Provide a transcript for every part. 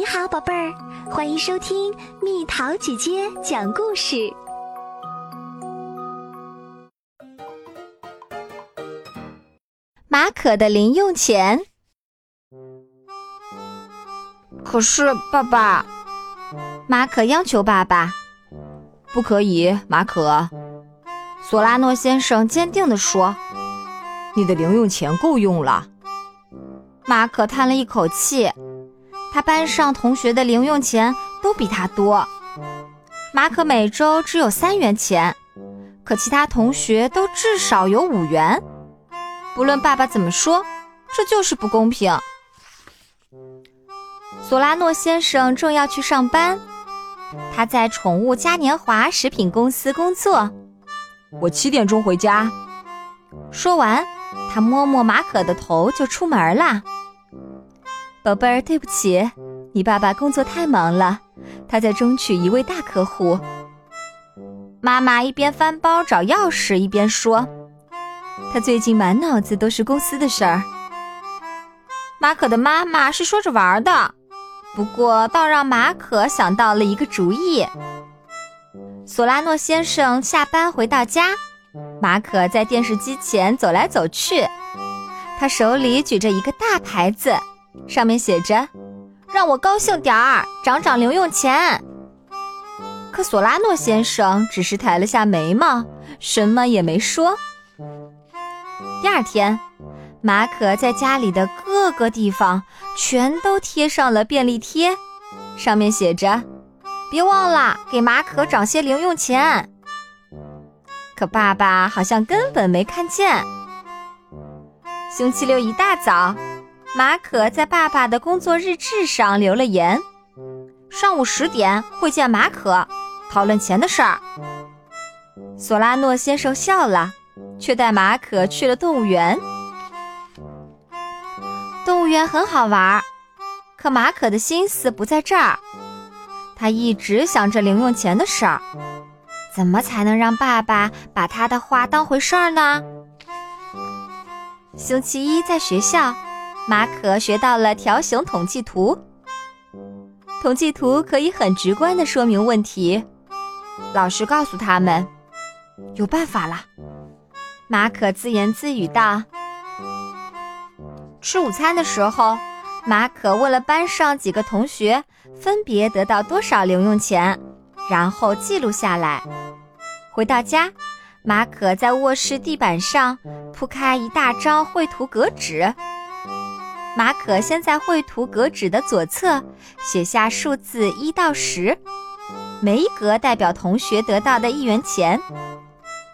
你好，宝贝儿，欢迎收听蜜桃姐姐讲故事。马可的零用钱。可是，爸爸，马可央求爸爸：“不可以，马可。”索拉诺先生坚定地说：“你的零用钱够用了。”马可叹了一口气。他班上同学的零用钱都比他多。马可每周只有三元钱，可其他同学都至少有五元。不论爸爸怎么说，这就是不公平。索拉诺先生正要去上班，他在宠物嘉年华食品公司工作。我七点钟回家。说完，他摸摸马可的头就出门了。宝贝儿，对不起，你爸爸工作太忙了，他在争取一位大客户。妈妈一边翻包找钥匙，一边说：“他最近满脑子都是公司的事儿。”马可的妈妈是说着玩的，不过倒让马可想到了一个主意。索拉诺先生下班回到家，马可在电视机前走来走去，他手里举着一个大牌子。上面写着：“让我高兴点儿，涨涨零用钱。”可索拉诺先生只是抬了下眉毛，什么也没说。第二天，马可在家里的各个地方全都贴上了便利贴，上面写着：“别忘了给马可涨些零用钱。”可爸爸好像根本没看见。星期六一大早。马可在爸爸的工作日志上留了言：上午十点会见马可，讨论钱的事儿。索拉诺先生笑了，却带马可去了动物园。动物园很好玩，可马可的心思不在这儿，他一直想着零用钱的事儿。怎么才能让爸爸把他的话当回事儿呢？星期一在学校。马可学到了条形统计图。统计图可以很直观地说明问题。老师告诉他们，有办法了。马可自言自语道：“吃午餐的时候，马可问了班上几个同学分别得到多少零用钱，然后记录下来。回到家，马可在卧室地板上铺开一大张绘图格纸。”马可先在绘图格纸的左侧写下数字一到十，每一格代表同学得到的一元钱。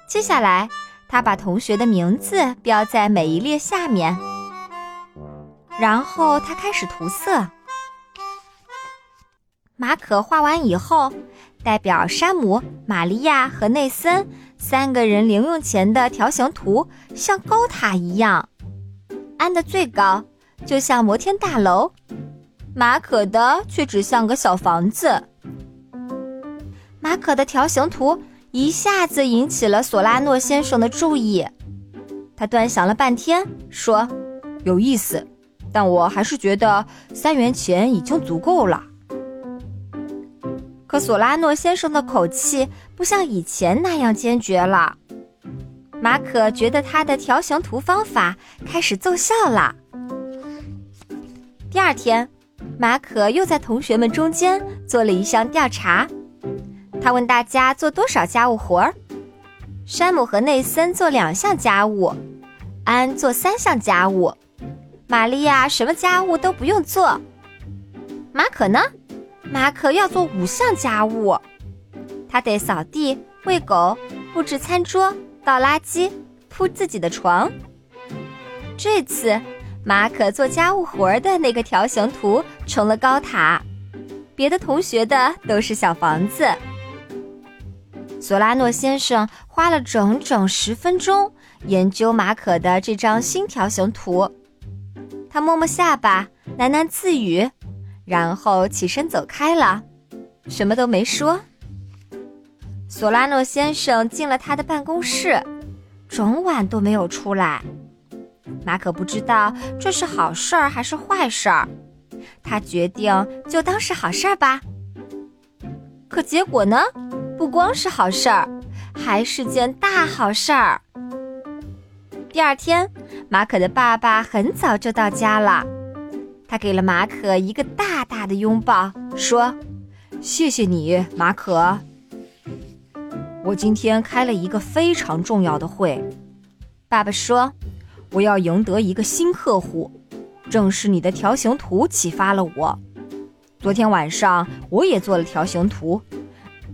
接下来，他把同学的名字标在每一列下面，然后他开始涂色。马可画完以后，代表山姆、玛利亚和内森三个人零用钱的条形图像高塔一样，安的最高。就像摩天大楼，马可的却只像个小房子。马可的条形图一下子引起了索拉诺先生的注意，他端详了半天，说：“有意思，但我还是觉得三元钱已经足够了。”可索拉诺先生的口气不像以前那样坚决了。马可觉得他的条形图方法开始奏效了。第二天，马可又在同学们中间做了一项调查。他问大家做多少家务活儿。山姆和内森做两项家务，安做三项家务，玛利亚什么家务都不用做。马可呢？马可要做五项家务，他得扫地、喂狗、布置餐桌、倒垃圾、铺自己的床。这次。马可做家务活的那个条形图成了高塔，别的同学的都是小房子。索拉诺先生花了整整十分钟研究马可的这张新条形图，他摸摸下巴，喃喃自语，然后起身走开了，什么都没说。索拉诺先生进了他的办公室，整晚都没有出来。马可不知道这是好事儿还是坏事儿，他决定就当是好事儿吧。可结果呢，不光是好事儿，还是件大好事儿。第二天，马可的爸爸很早就到家了，他给了马可一个大大的拥抱，说：“谢谢你，马可。我今天开了一个非常重要的会。”爸爸说：“我要赢得一个新客户。”正是你的条形图启发了我。昨天晚上我也做了条形图，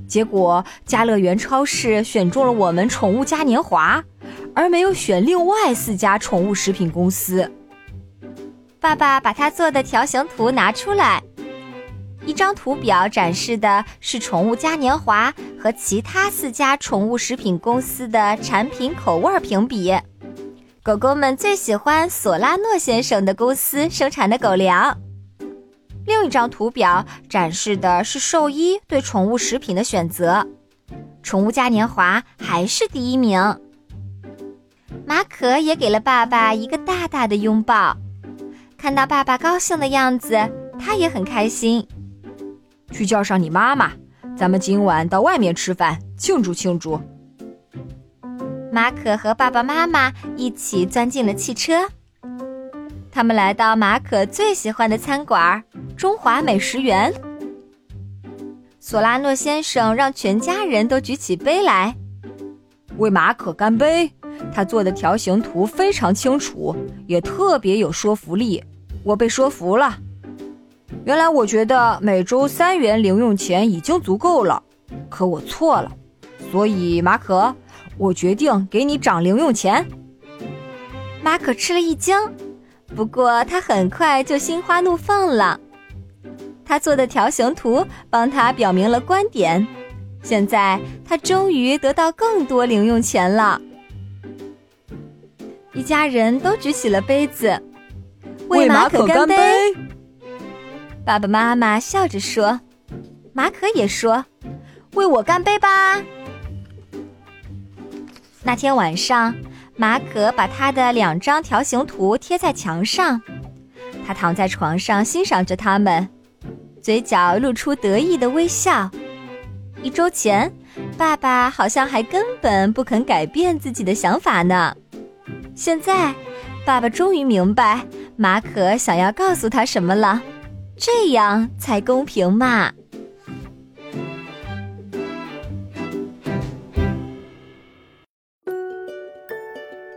结果家乐园超市选中了我们宠物嘉年华，而没有选另外四家宠物食品公司。爸爸把他做的条形图拿出来，一张图表展示的是宠物嘉年华和其他四家宠物食品公司的产品口味评比。狗狗们最喜欢索拉诺先生的公司生产的狗粮。另一张图表展示的是兽医对宠物食品的选择，宠物嘉年华还是第一名。马可也给了爸爸一个大大的拥抱，看到爸爸高兴的样子，他也很开心。去叫上你妈妈，咱们今晚到外面吃饭庆祝庆祝。马可和爸爸妈妈一起钻进了汽车，他们来到马可最喜欢的餐馆——中华美食园。索拉诺先生让全家人都举起杯来，为马可干杯。他做的条形图非常清楚，也特别有说服力，我被说服了。原来我觉得每周三元零用钱已经足够了，可我错了。所以马可。我决定给你涨零用钱。马可吃了一惊，不过他很快就心花怒放了。他做的条形图帮他表明了观点，现在他终于得到更多零用钱了。一家人都举起了杯子，为马可干杯。爸爸妈妈笑着说：“马可也说，为我干杯吧。”那天晚上，马可把他的两张条形图贴在墙上，他躺在床上欣赏着它们，嘴角露出得意的微笑。一周前，爸爸好像还根本不肯改变自己的想法呢。现在，爸爸终于明白马可想要告诉他什么了，这样才公平嘛。